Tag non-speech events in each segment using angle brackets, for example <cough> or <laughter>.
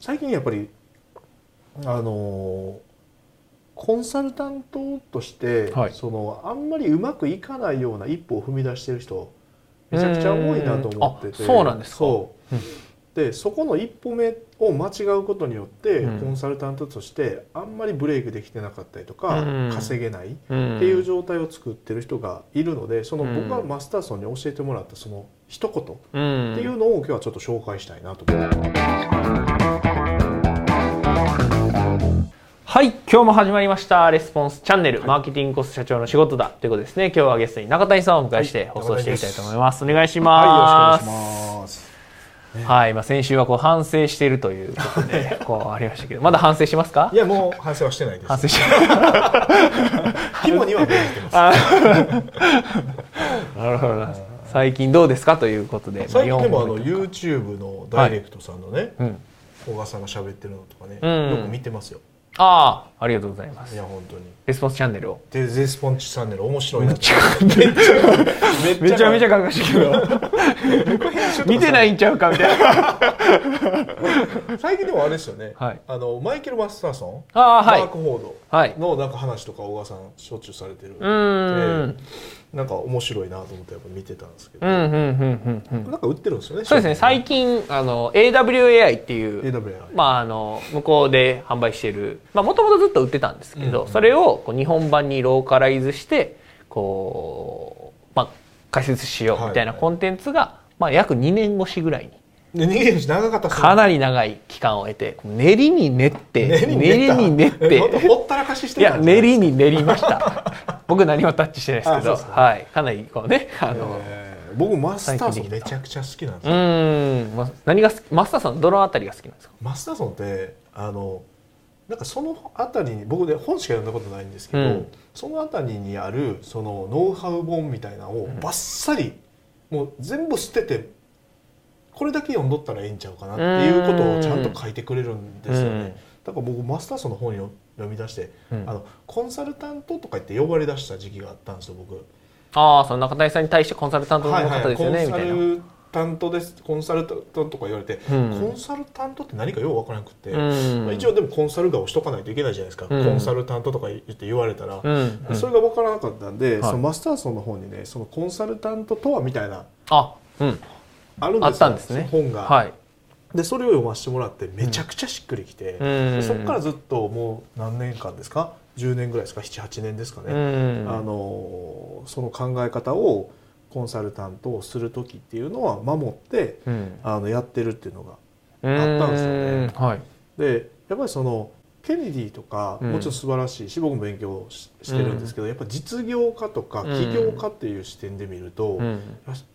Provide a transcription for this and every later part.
最近やっぱりあのコンサルタントとして、はい。そのあんまりうまくいかないような一歩を踏み出してる人めちゃくちゃ多いなと思ってて。そうなんですか。そう。うん。でそこの一歩目を間違うことによって、うん。コンサルタントとしてあんまりブレイクできてなかったりとか、うん。稼げないっうん。ていう状態を作ってる人がいるのでそのうん。僕がマスターソンに教えてもらったその一言っうん。ていうのを今日はちょっと紹介したいなと思って。はい今日も始まりました。レスポンスチャンネル、マーケティングコスト社長の仕事だ。ということですね。今日はゲストに中谷さんをお迎えしてはい放送していきたいと思います、お願いしはい、ます。よろしくお願いします。はい、まあ、先週はこう反省しているということでこうありましたけどまだ反省しますか？いやもう反省はしてないです。反省し <laughs> 肝には銘じてます。あなるほどな。最近どうですかということで、最近でもあの YouTube のダイレクトさんのね、うん、小川さんが喋ってるのとかね、うん。よく見てますよ。ああありがとうございます。いや本当に。レスポンスチャンネルを。でゼスポンチチャンネル面白いな。めめちゃめちゃゃ書かしてけど。<laughs> 見てないんちゃうかみたいな。<laughs> 最近でもあれですよね。はい。あのマイケルマスターソン、ああはい。マークフォード。はい。のなんか話とか小川さんしょっちゅうされてる。うーん。なんか面白いなと思ってやっぱ見てたんですけど、うんうんうんうんうん。なんか売ってるんですよね。そうですね。最近あの AWAI っていう AWA。まあ、あの向こうで販売しているもともとずっと売ってたんですけど、うんうん。それをこう日本版にローカライズしてこう、まあ、解説しようみたいなはいはいコンテンツが、まあ、約2年越しぐらいに。で逃げるし長かったかなり長い期間を経て練りに練って練りに練って。ほったらかししていや練りに練りました。<laughs> 僕何もタッチしてないですけどはい、かなりこうねあの、えー僕マスターソンめちゃくちゃ好きなんですうよ、ーん。ま何が好きマスターさんどのあたりが好きなんですか？マスターソンってあのなんかそのあたりに僕で本しか読んだことないんですけど、うん。そのあたりにあるそのノウハウ本みたいなのをバッサリもう全部捨ててこれだけ読んどったらええんちゃうかなっていうことをちゃんと書いてくれるんですよね、うん。だから僕マスターソンの本を読み出して、うん。あのコンサルタントとか言って呼ばれ出した時期があったんですよ僕。ああその中谷さんに対してコンサルタントの方ですよね、みコンサたいな。ルタントですコンサルタントとか言われて、うん。コンサルタントって何かようわからなくて、うん。まあ一応でもコンサル顔しとかないといけないじゃないですか、うん。コンサルタントとか言って言われたら、それが分からなかったんで、はい。そのマスターソンの方にねそのコンサルタントとはみたいなあ、うん、あるんですよですね。本が、はい。でそれを読ませてもらってめちゃくちゃしっくりきて、うん。でそこからずっともう何年間ですか？10年ぐらいですか？78年ですかね、うん。あのその考え方をコンサルタントをする時っていうのは守ってうん。あのやってるっていうのがあったんですよね。はい。でやっぱりそのケネディとかうん。もちろん素晴らしいし、僕も勉強ししてるんですけど、やっぱ実業家とかうん。起業家っていう視点で見ると、やうん。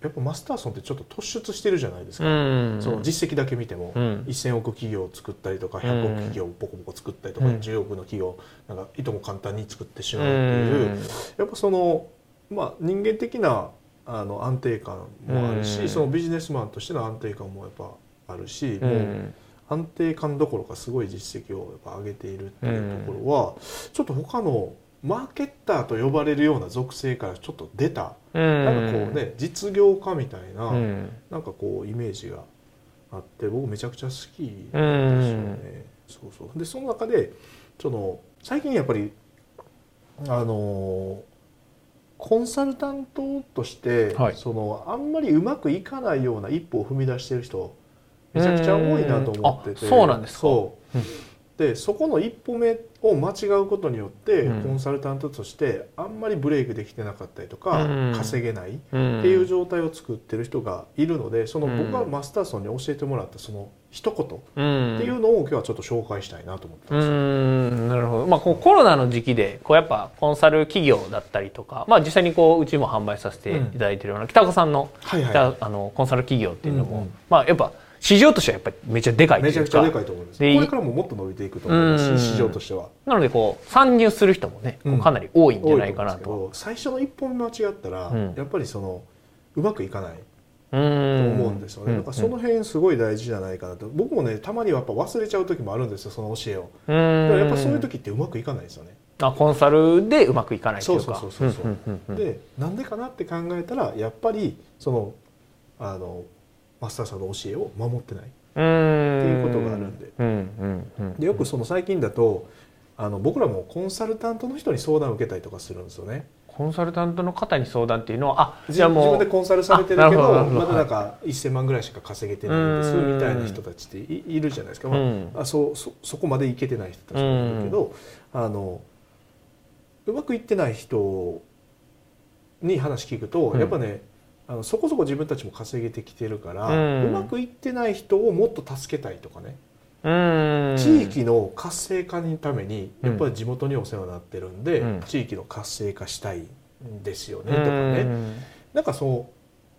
やっぱマスターソンってちょっと突出してるじゃないですか、うん。その実績だけ見ても、うん。1000億企業を作ったりとかうん。100億企業をボコボコ作ったりとか、うん。10億の企業なんかいとも簡単に作ってしまうっていう、やっぱその、まあ、人間的なあの安定感もあるし、うんそのビジネスマンとしての安定感もやっぱあるし、うん。う。もうん安定感どころかすごい実績をやっぱ上げているっていうところは、ちょっと他のマーケッターと呼ばれるような属性からちょっね出た、うん。なんかこうね実業家みたいな、うん。なんかこうイメージがあって僕めちゃくちゃ好きですよね。うんそうそうでその中でその最近やっぱりあのコンサルタントとして、はい。そのあんまりうまくいかないような一歩を踏み出してる人めちゃくちゃ多いなと思ってて。そうなんですか。そう。うん。でそこの一歩目を間違うことによって、うん。コンサルタントとしてあんまりブレイクできてなかったりとか、うん。稼げないっうん。ていう状態を作ってる人がいるのでそのうん僕がマスターソンに教えてもらったその一言っうん。ていうのを今日はちょっと紹介したいなと思ってうます。んなるほど、まあ、こうコロナの時期でこうやっぱコンサル企業だったりとか、まあ、実際にこううちも販売させていただいてるような北岡さんの,、はいはいあのコンサル企業っていうのも、うんうんまあ、やっぱ市場としてはやっぱりめちゃでかいめちゃくちゃでかいと思います。こでれからももっと伸びていくと思います市場としては。なのでこう参入する人もね、こうかなり多いんじゃないかなと。最初の一本間違ったら、うんやっぱりそのうまくいかないとと思うんですよね、うん。だからその辺すごい大事じゃないかなと。僕もねたまにはやっぱ忘れちゃう時もあるんですよその教えを。だからやっぱそういう時ってうまくいかないですよね。あコンサルでうまくいかないというか。そうそうそうそうう。んうんうんうん。でなんでかなって考えたらやっぱりそのあのマスターさんの教えを守ってない。うん。っていうことがあるんで。うん。でよくその最近だとあの僕らもコンサルタントの人に相談を受けたりとかするんですよね。コンサルタントの方に相談っていうのはあ自分自分でコンサルされてるけどまだなんか1,000万ぐらいしか稼げてないんですうん。みたいな人たちっていいるじゃないですか、まあうん。あそうそそこまでいけてない人たちもいるけど、あのうまくいってない人に話聞くと、うん。やっぱねあのそこそこ自分たちも稼げてきてるから、ううんまくいってない人をもっと助けたいとかね、うん地域の活性化のためにうん。やっぱり地元にお世話になってるんで、うん。地域の活性化したいんですよねとかね、なんかそう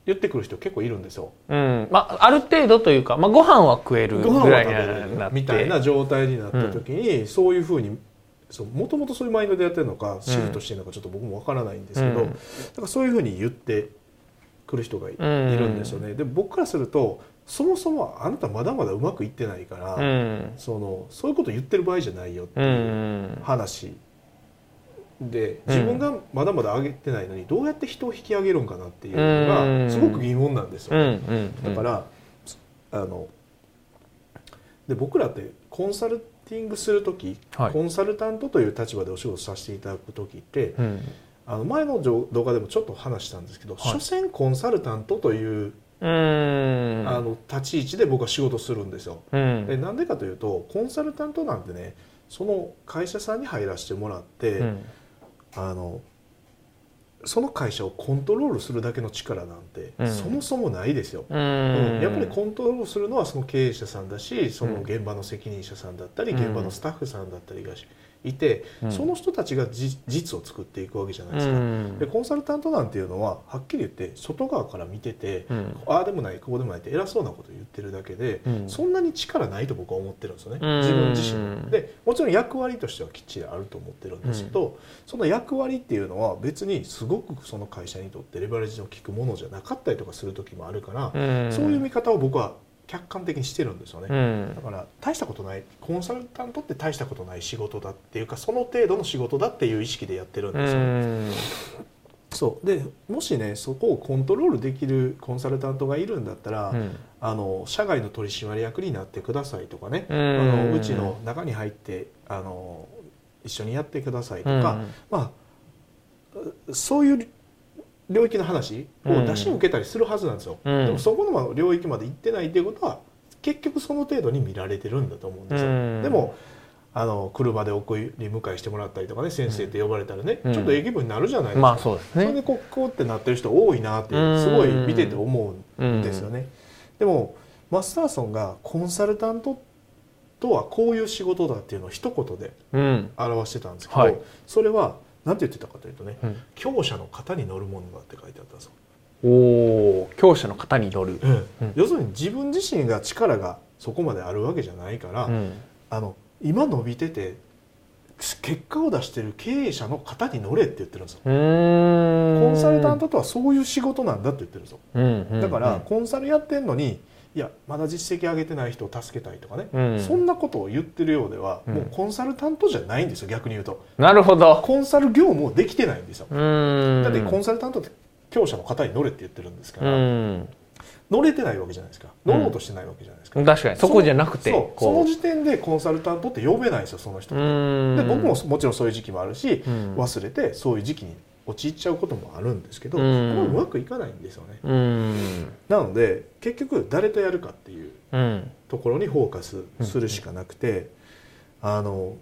言ってくる人結構いるんですよ。うん、うんまあある程度というか、まあ、ご飯は食えるぐらいみたいな状態になった時に、そういうふうにもともとそういうマインドでやってるのかシフトしてるのかちょっと僕もわからないんですけど、うん。だからそういうふうに言ってくる人がい,、うんるんですよね。で僕からするとそもそもあなたまだまだうまくいってないから、うん。そのそういうこと言ってる場合じゃないよってういうん。話。で自分がまだまだ上げてないのにどうやって人を引き上げるんかなっていうのうん。がすごく疑問なんですよだから、あので僕らってコンサルティングする時、はい。コンサルタントという立場でお仕事させていただく時ってうん。あの前の動画でもちょっと話したんですけど、はい。所詮コンサルタントという、うんあの立ち位置で僕は仕事するんですよ。うん。でなんでかというとコンサルタントなんてねその会社さんに入らせてもらって、うん。あのその会社をコントロールするだけの力なんて、うん。そもそもないですよ。うん。うん。やっぱりコントロールするのはその経営者さんだしその現場の責任者さんだったり、うん。現場のスタッフさんだったりがいて、うん。その人たちがじ実を作っていくわけじゃないですか。うん。でコンサルタントなんていうのははっきり言って外側から見てて、うん。ああでもないこうでもないって偉そうなこと言ってるだけで、うん。そんなに力ないと僕は思ってるんですよね、うん。自分自身。でもちろん役割としてはきっちりあると思ってるんですけど、その役割っていうのは別にすごくその会社にとってレバレッジの効くものじゃなかったりとかする時もあるから、うん。そういう見方を僕は客観的にしてるんですよね、うん。だから大したことないコンサルタントって大したことない仕事だっていうかその程度の仕事だっていう意識でやってるんうですよ。ね、ん。そう。でもしねそこをコントロールできるコンサルタントがいるんだったら、うん。あの社外の取締役になってくださいとかね、うん。あのうちの中に入ってあの一緒にやってくださいとか、まあそういう領域の話を出しに受けたりするはずなんですよ、うん。でもそこの領域まで行ってないっていうことは結局その程度に見られてるんだと思うんですよ、うん。でもあの車で送り迎えしてもらったりとかね先生って呼ばれたらね、うん。ちょっとええ気分になるじゃないですか、まあそうですそれでねこうってなってる人多いなってうん。すごい見てて思うんですよね。でもマスターソンがコンサルタントとはこういう仕事だっていうのを一言でうん。表してたんですけど、はい。それは何て言ってたかというとねうん。強者の型に乗るものだって書いてあったんですよ。おお強者の方に乗る。うんうん。要するに自分自身が力がそこまであるわけじゃないから、うん。あの今伸びてて結果を出してる経営者の型に乗れって言ってるんですよ。コンサルタントとはそういう仕事なんだって言ってるんですよ。うんうん。だからコンサルやってんのにいやまだ実績上げてない人を助けたいとかね、うん。そんなことを言ってるようでは、うん。もうコンサルタントじゃないんですよ逆に言うと。なるほど。コンサル業務をできてないんですよ、だってコンサルタントって強者の方に乗れって言ってるんですかうら、ん。乗れてないわけじゃないですか。乗ろうとしてないわけじゃないですか、確かに。そこじゃなくてその時点でコンサルタントって呼べないんですよその人で僕ももちろんそういう時期もあるし、うん。忘れてそういう時期に陥っちゃうこともあるんですけど、うん。うまくいかないんですよね。うん。なので結局誰とやるかっていううん。ところにフォーカスするしかなくて、あの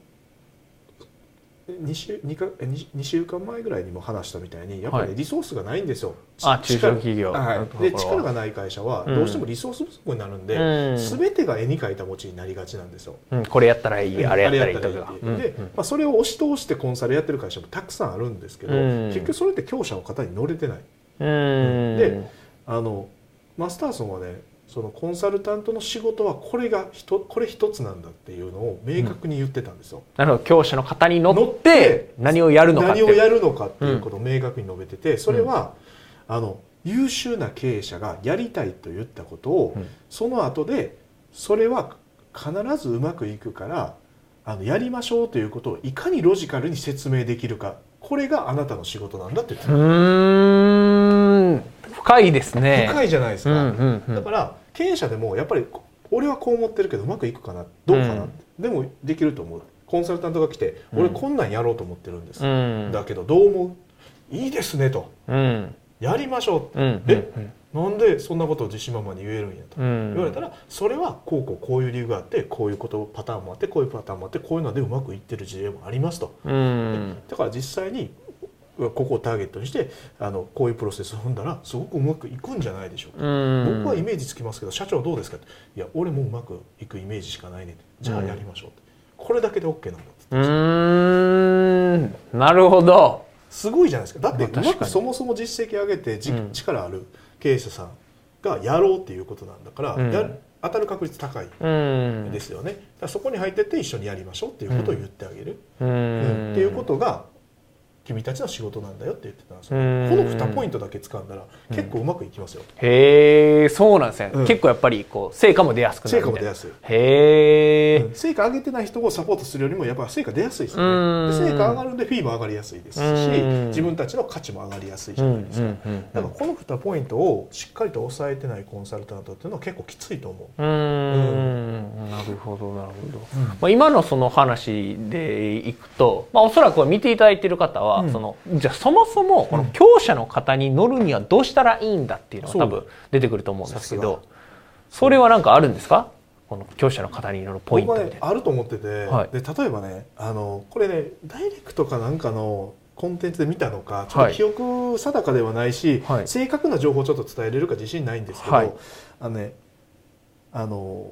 2週 2, か 2, 2週間前ぐらいにも話したみたいにやっぱり、ねはい。リソースがないんですよ。あち中小企業。はい。で力がない会社はうん。どうしてもリソース不足になるんで、うん。全てが絵に描いた餅になりがちなんですよ。うんこれやったらいいあれやったらいいとか。あれやったらいいってで、まあ、それを押し通してコンサルやってる会社もたくさんあるんですけど、うん。結局それって強者の方に乗れてない。うん。であのマスターソンはねそのコンサルタントの仕事はこれがひとこれ一つなんだっていうのを明確に言ってたんですよ。なるほど。強者の方に乗乗っってて何をやるのかって。何をやるのかっていうことを明確に述べててそれは、あの優秀な経営者がやりたいと言ったことを、うん。その後でそれは必ずうまくいくからあのやりましょうということをいかにロジカルに説明できるか。これがあなたの仕事なんだって言ってうた深いですね。深いじゃないですか、うんうんうん。だから経営者でもやっぱり俺はこう思ってるけどうまくいくかなどうかなって、でもできると思う。コンサルタントが来てうん。俺こんなんやろうと思ってるんです、うん。だけどどう思う？いいですねと。うん。やりましょう。うん。え？なんでそんなことを自信満々に言えるんやと。うん。言われたらそれはこうこうこういう理由があってこういうことパターンもあってこういうパターンもあってこういうのでうまくいってる事例もありますと。うん。だから実際にここをターゲットにしてあのこういうプロセスを踏んだらすごくうまくいくんじゃないでしょうか、うん。僕はイメージつきますけど社長どうですかって。いや俺もうまくいくイメージしかないねじゃあやりましょうって、これだけで OK なんだって。うーん。なるほど。すごいじゃないですか。だってうまくそもそも実績上げてじ、うん。力ある経営者さんがやろうっていうことなんだから、うん。やる当たる確率高いうん。ですよね、そこに入ってって一緒にやりましょうっていうことを言ってあげる、ううん。ん。っていうことが君たちの仕事なんだよって言ってたんですよ、うん。この2ポイントだけ掴んだら結構うまくいきますよ、へえそうなんですね、うん。結構やっぱりこう成果も出やすくな成るみたいな。果も出やすい、へえ、うん。成果上げてない人をサポートするよりもやっぱ成果出やすいですようん。ねで成果上がるんでフィーも上がりやすいですしうん。自分たちの価値も上がりやすいじうんゃないですか、うんうんだからこの2ポイントをしっかりと抑えてないコンサルタントっていうのは結構きついと思う。うーん。なるほどなるほど、まあ、今のその話でいくと、まあ、おそらく見ていただいている方は、うん。そのじゃあそもそもこの強者の方に乗るにはどうしたらいいんだっていうのが多分出てくると思うんですけさどそれは何かあるんですか？この強者の方に乗るポイントみ。ねあると思ってて、はい。で例えばねあのこれねダイレクトかなんかのコンテンツで見たのかちょっと記憶定かではないし、はい。正確な情報をちょっと伝えれるか自信ないんですけど、はい。あのねあの、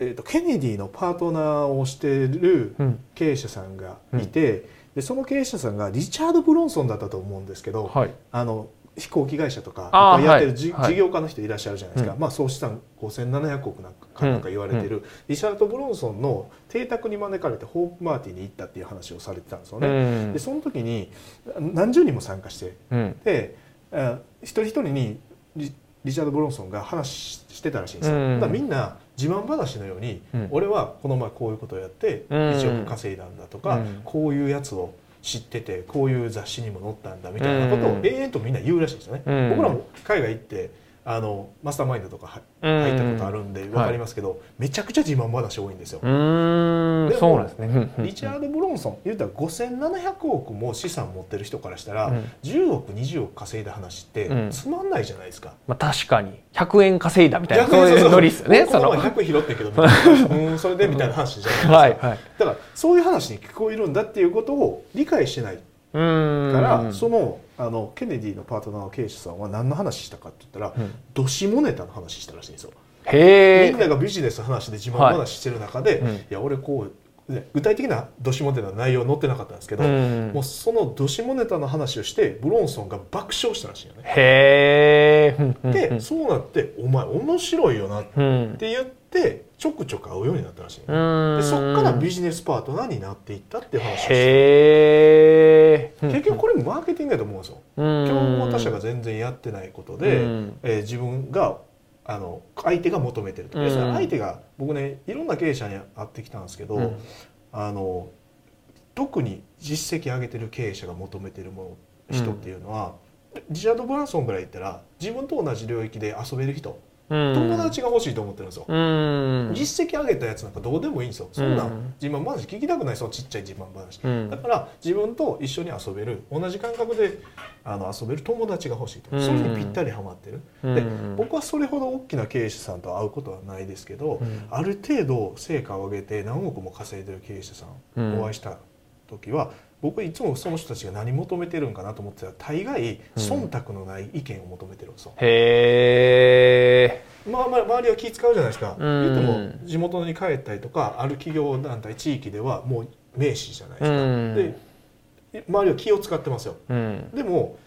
えー、とケネディのパートナーをしてるうん。経営者さんがいて、でその経営者さんがリチャード・ブロンソンだったと思うんですけど、はい。あの飛行機会社とかやってるじ、はい。事業家の人いらっしゃるじゃないですか、うん。まあ、総資産5700億なんかなんか言われてる、リチャード・ブロンソンの邸宅に招かれてホープマーティーに行ったっていう話をされてたんですようね。ん。でその時に何十人も参加してうん。であ一人一人にリリチャード・ブロンソンが話ししてたらしいんですよ、うん。だみんな自慢話のように、うん。俺はこの前こういうことをやってうん。1億稼いだんだとか、うん。こういうやつを知っててこういう雑誌にも載ったんだみたいなことをうん。永遠とみんな言うらしいんですよね、うん。僕らも海外行ってあのマスターマインドとかはうん。入ったことあるんで分かりますけど、めちゃくちゃ自慢話多いんですよ、うそうなんですね。うん。うん。リチャード・ブロンソン言うたら5700億も資産持ってる人からしたら、うん。10億20億稼いだ話ってうん。つまんないじゃないですか、まあ、確かに。100円稼いだみたいなそういうノリですよねその。この前100拾ったけど <laughs> うんそれでみたいな話じゃないですか、はいはい。だからそういう話に聞こえるんだっていうことを理解してないから、そのあのケネディのパートナーの経営者さんは何の話したかって言ったら、うん。ドシモネタの話したらしいんですよ。へえみんながビジネスの話で自慢話してる中で、はいうん。いや俺こうね具体的なドシモネタの内容載ってなかったんですけど、うん。もうそのドシモネタの話をしてブロンソンが爆笑したらしいよね。へえで、そうなって「お前面白いよな」っうん。て言ってちょくちょく会うようになったらしい、うーん。でそっからビジネスパートナーになっていったっていう話をして結局これもマーケティングだと思うんですよ。競合他社が全然やってないことで、うん。えー自分があの相手が求めてると、相手が僕ねいろんな経営者に会ってきたんですけど、うん。あの特に実績上げてる経営者が求めてるもの人っていうのは、リチャード・ブランソンぐらい言ったら自分と同じ領域で遊べる人、友達が欲しいと思ってるんですよ。うん。実績上げたやつなんかどうでもいいんですよ。そんな自慢話聞きたくないそのちっちゃい自慢話。うん。だから自分と一緒に遊べる同じ感覚であの遊べる友達が欲しいと、うん。それにぴったりハマってる、うん。で僕はそれほど大きな経営者さんと会うことはないですけど、うん。ある程度成果を上げて何億も稼いでる経営者さうんん。お会いした時は、僕いつもその人たちが何求めてるんかなと思ってた。ら大概忖度のない意見を求めてるんですよ。へえまあ、まあ周りは気使うじゃないですか、うん。言っても地元に帰ったりとかある企業団体地域ではもう名士じゃないですか、うん。で周りは気を使ってますよ。うん。でも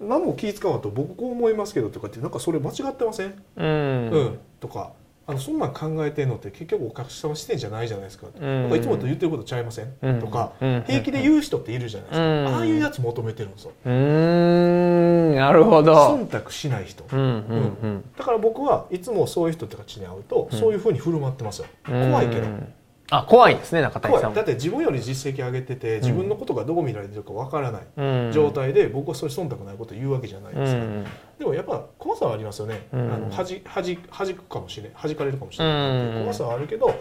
何も気使わんと僕こう思いますけどとかってなんかそれ間違ってません、うん。うん。とかあのそんなん考えてんのって結局お客様視点じゃないじゃないですか,、うん。なんかいつもと言ってることちゃいません、うん。とか、うん。平気で言う人っているじゃないですか、うん。ああいうやつ求めてるんですよ。うーんなるほど。忖度しない人、うんだから僕はいつもそういう人たちに会うと、うん。そういうふうに振る舞ってますよ。うん。怖いけどあ怖いんですね中谷さん。も怖い。だって自分より実績上げてて自分のことがどう見られてるかわからないうん。状態で僕はそういう忖度ないことを言うわけじゃないですか、うん。でもやっぱ怖さはありますよね、うん。あのはじはじ弾くかもしれない弾かれるかもしれない怖さはあるけど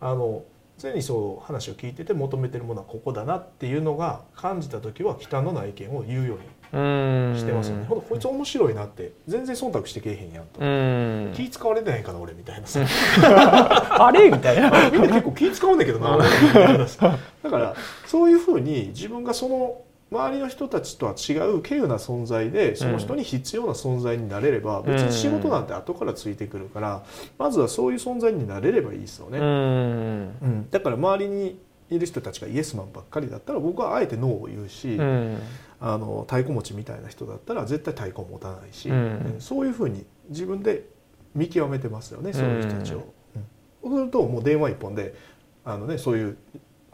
あの常にそう話を聞いてて求めてるものはここだなっていうのが感じた時は忌憚のない意見を言うよううんにしてますよね、ほんとこいつ面白いなって全然忖度してけえへんやんと、うん。気使われてないかな俺みたいなさ。<laughs> あれみたいな。みんな結構気使うんだけどな俺みたいなさ。だからそういうふうに自分がその周りの人たちとは違う稀有な存在でその人に必要な存在になれれば、別に仕事なんて後からついてくるからまずはそういう存在になれればいいですよね、うん。うん。だから周りにいる人たちがイエスマンばっかりだったら僕はあえてノーを言うし、うんあの太鼓持ちみたいな人だったら絶対太鼓持たないし、うん。うんそういうふうに自分で見極めてますよねそういう人たちを。うん。そうするともう電話一本であの、ね、そういう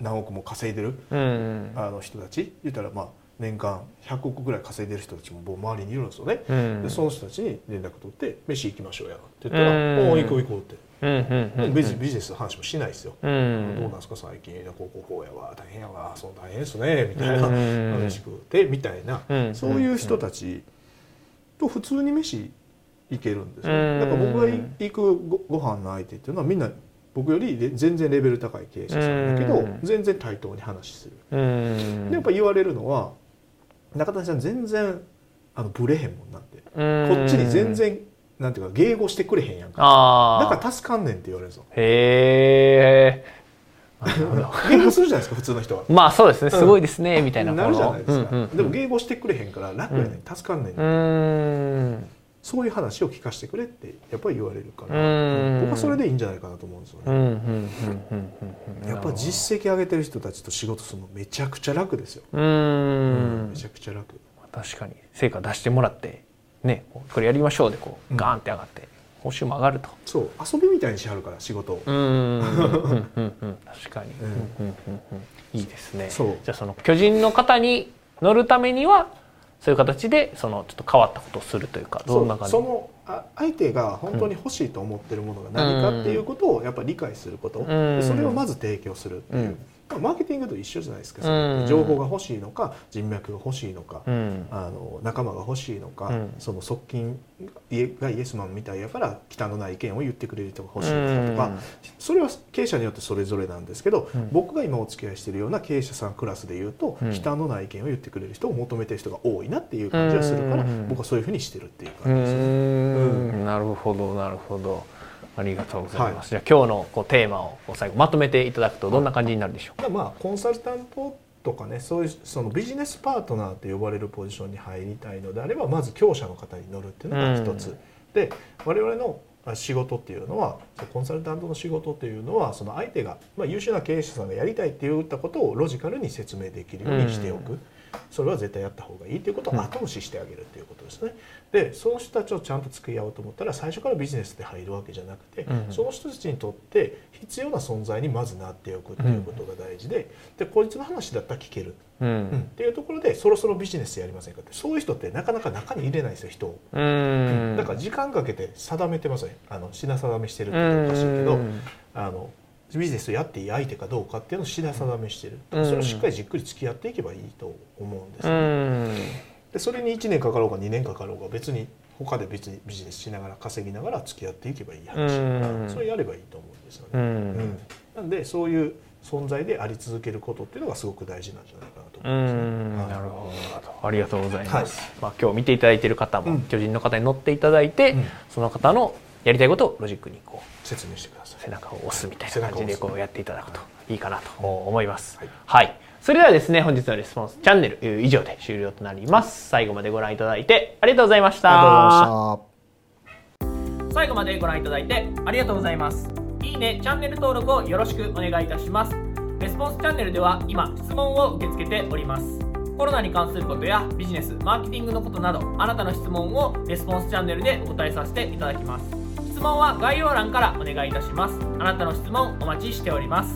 何億も稼いでるうん。あの人たち言ったらまあ年間100億ぐらい稼いでる人たちももう周りにいるんですよね。うん。でその人たちに連絡取って「飯行きましょうや」って言ったらうん「おお行こう行こう」って。うんビジビジネスの話もしないですよ。うどうんなんですか最近。こうこうこうやわ大変やわ。そう大変ですね。みたいなうん。嬉しくてみたいな。うん。そういう人たちと普通に飯行けるんですよ。うん。だから僕が行くごご飯の相手っていうのはみんな僕より全然レベル高い経営者さんだけどうん。全然対等に話する。うん。でやっぱ言われるのは中谷さん全然あのブレへんもんなんて。うん。こっちに全然なんていうか迎合してくれへんやんか。だから助かんねんって言われるんですよへえ迎合するじゃないですか普通の人は。まあそうですね。すごいですねみたいな。なるじゃないですか、うんうんでも迎合してくれへんから楽やねん。助かんねん、うーんそういう話を聞かせてくれってやっぱり言われるから、うん。僕はそれでいいんじゃないかなと思うんですよね、やっぱ実績上げてる人たちと仕事するのめちゃくちゃ楽ですよ、うーんめちゃくちゃ楽。確かに。成果出してもらってねこれやりましょうでこううん。ガーンって上がって報酬も上がると。そう遊びみたいにしはるから仕事。を、うーんうんうんうん。<laughs> 確かに。うん。うんうんうんうん。いいですね。そう。じゃあその巨人の方に乗るためにはそういう形でそのちょっと変わったことをするというかどんな感じ？そのあ相手が本当に欲しいと思ってるものが何かっていうことをやっぱり理解すること、それをまず提供するっていう、マーケティングと一緒じゃないですか、うん。情報が欲しいのか人脈が欲しいのか、うん。あの仲間が欲しいのか、うん。その側近がイエスマンみたいやから忌憚のない意見を言ってくれる人が欲しいのかとか、それは経営者によってそれぞれなんですけど、うん。僕が今お付き合いしているような経営者さんクラスでいうと、うん。忌憚のない意見を言ってくれる人を求めてる人が多いなっていう感じはするから、うん。僕はそういうふうにしてるっていうう感じですなるほどなるほどありがとうございます、じゃあ今日のこうテーマを最後まとめていただくとどんな感じになるでしょう？か、まあコンサルタントとかねそういうそのビジネスパートナーって呼ばれるポジションに入りたいのであればまず強者の方に乗るっていうのが一つ、うん。で我々のあ仕事っていうのはコンサルタントの仕事っていうのはその相手が、まあ、優秀な経営者さんがやりたいって言ったことをロジカルに説明できるようにしておく、うそれは絶対やった方がいいっていうことを後押ししてあげるっていうことですね。でその人たちをちゃんと付き合おうと思ったら最初からビジネスで入るわけじゃなくて、うん。その人たちにとって必要な存在にまずなっておくっていうことが大事で,、でこいつの話だったら聞ける、うん。うん。っていうところでそろそろビジネスやりませんかって。そういう人ってなかなか中に入れないですよ人を。うーん。だから時間かけて定めてますねあの品定めしてるっておかしいけどん。あのビジネスをやっていい相手かどうかっていうのを品定めしてる、うん。それをしっかりじっくり付き合っていけばいいと思うんですうよ、ん。でそれに1年かかろうが2年かかろうが別に他で別にビジネスしながら稼ぎながら付き合っていけばいい話うん。それやればいいと思うんですようね、ん。うん。なんでそういう存在であり続けることっていうのがすごく大事なんじゃないかなとう思いますね、ん。はい。なるほど。ありがとうございます、はい。まあ、今日見ていただいている方も、うん。巨人の方に乗っていただいて、うん。その方のやりたいことをロジックにこう説明してください背中を押すみたいな感じでこうやっていただくといいかなと思います。はいはい。それではですね、本日のレスポンスチャンネル以上で終了となります。最後までご覧いただいて。ありがとうございました最後までご覧いただいてありがとうございます。いいね、チャンネル登録をよろしくお願いいたします。レスポンスチャンネルでは今、質問を受け付けております。コロナに関することやビジネス、マーケティングのことなど、あなたの質問をレスポンスチャンネルでお答えさせていただきます。質問は概要欄からお願いいたします。あなたの質問お待ちしております。